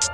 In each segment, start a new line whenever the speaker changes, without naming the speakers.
you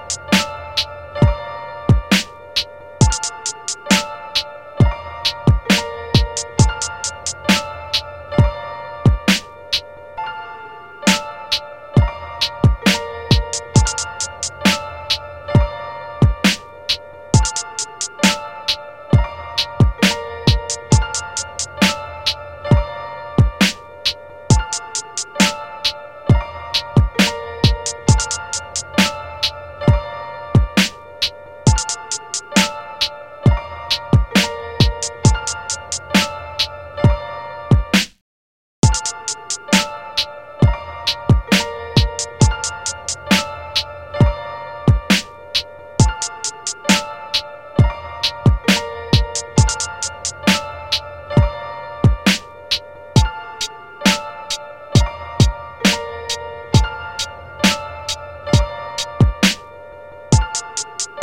you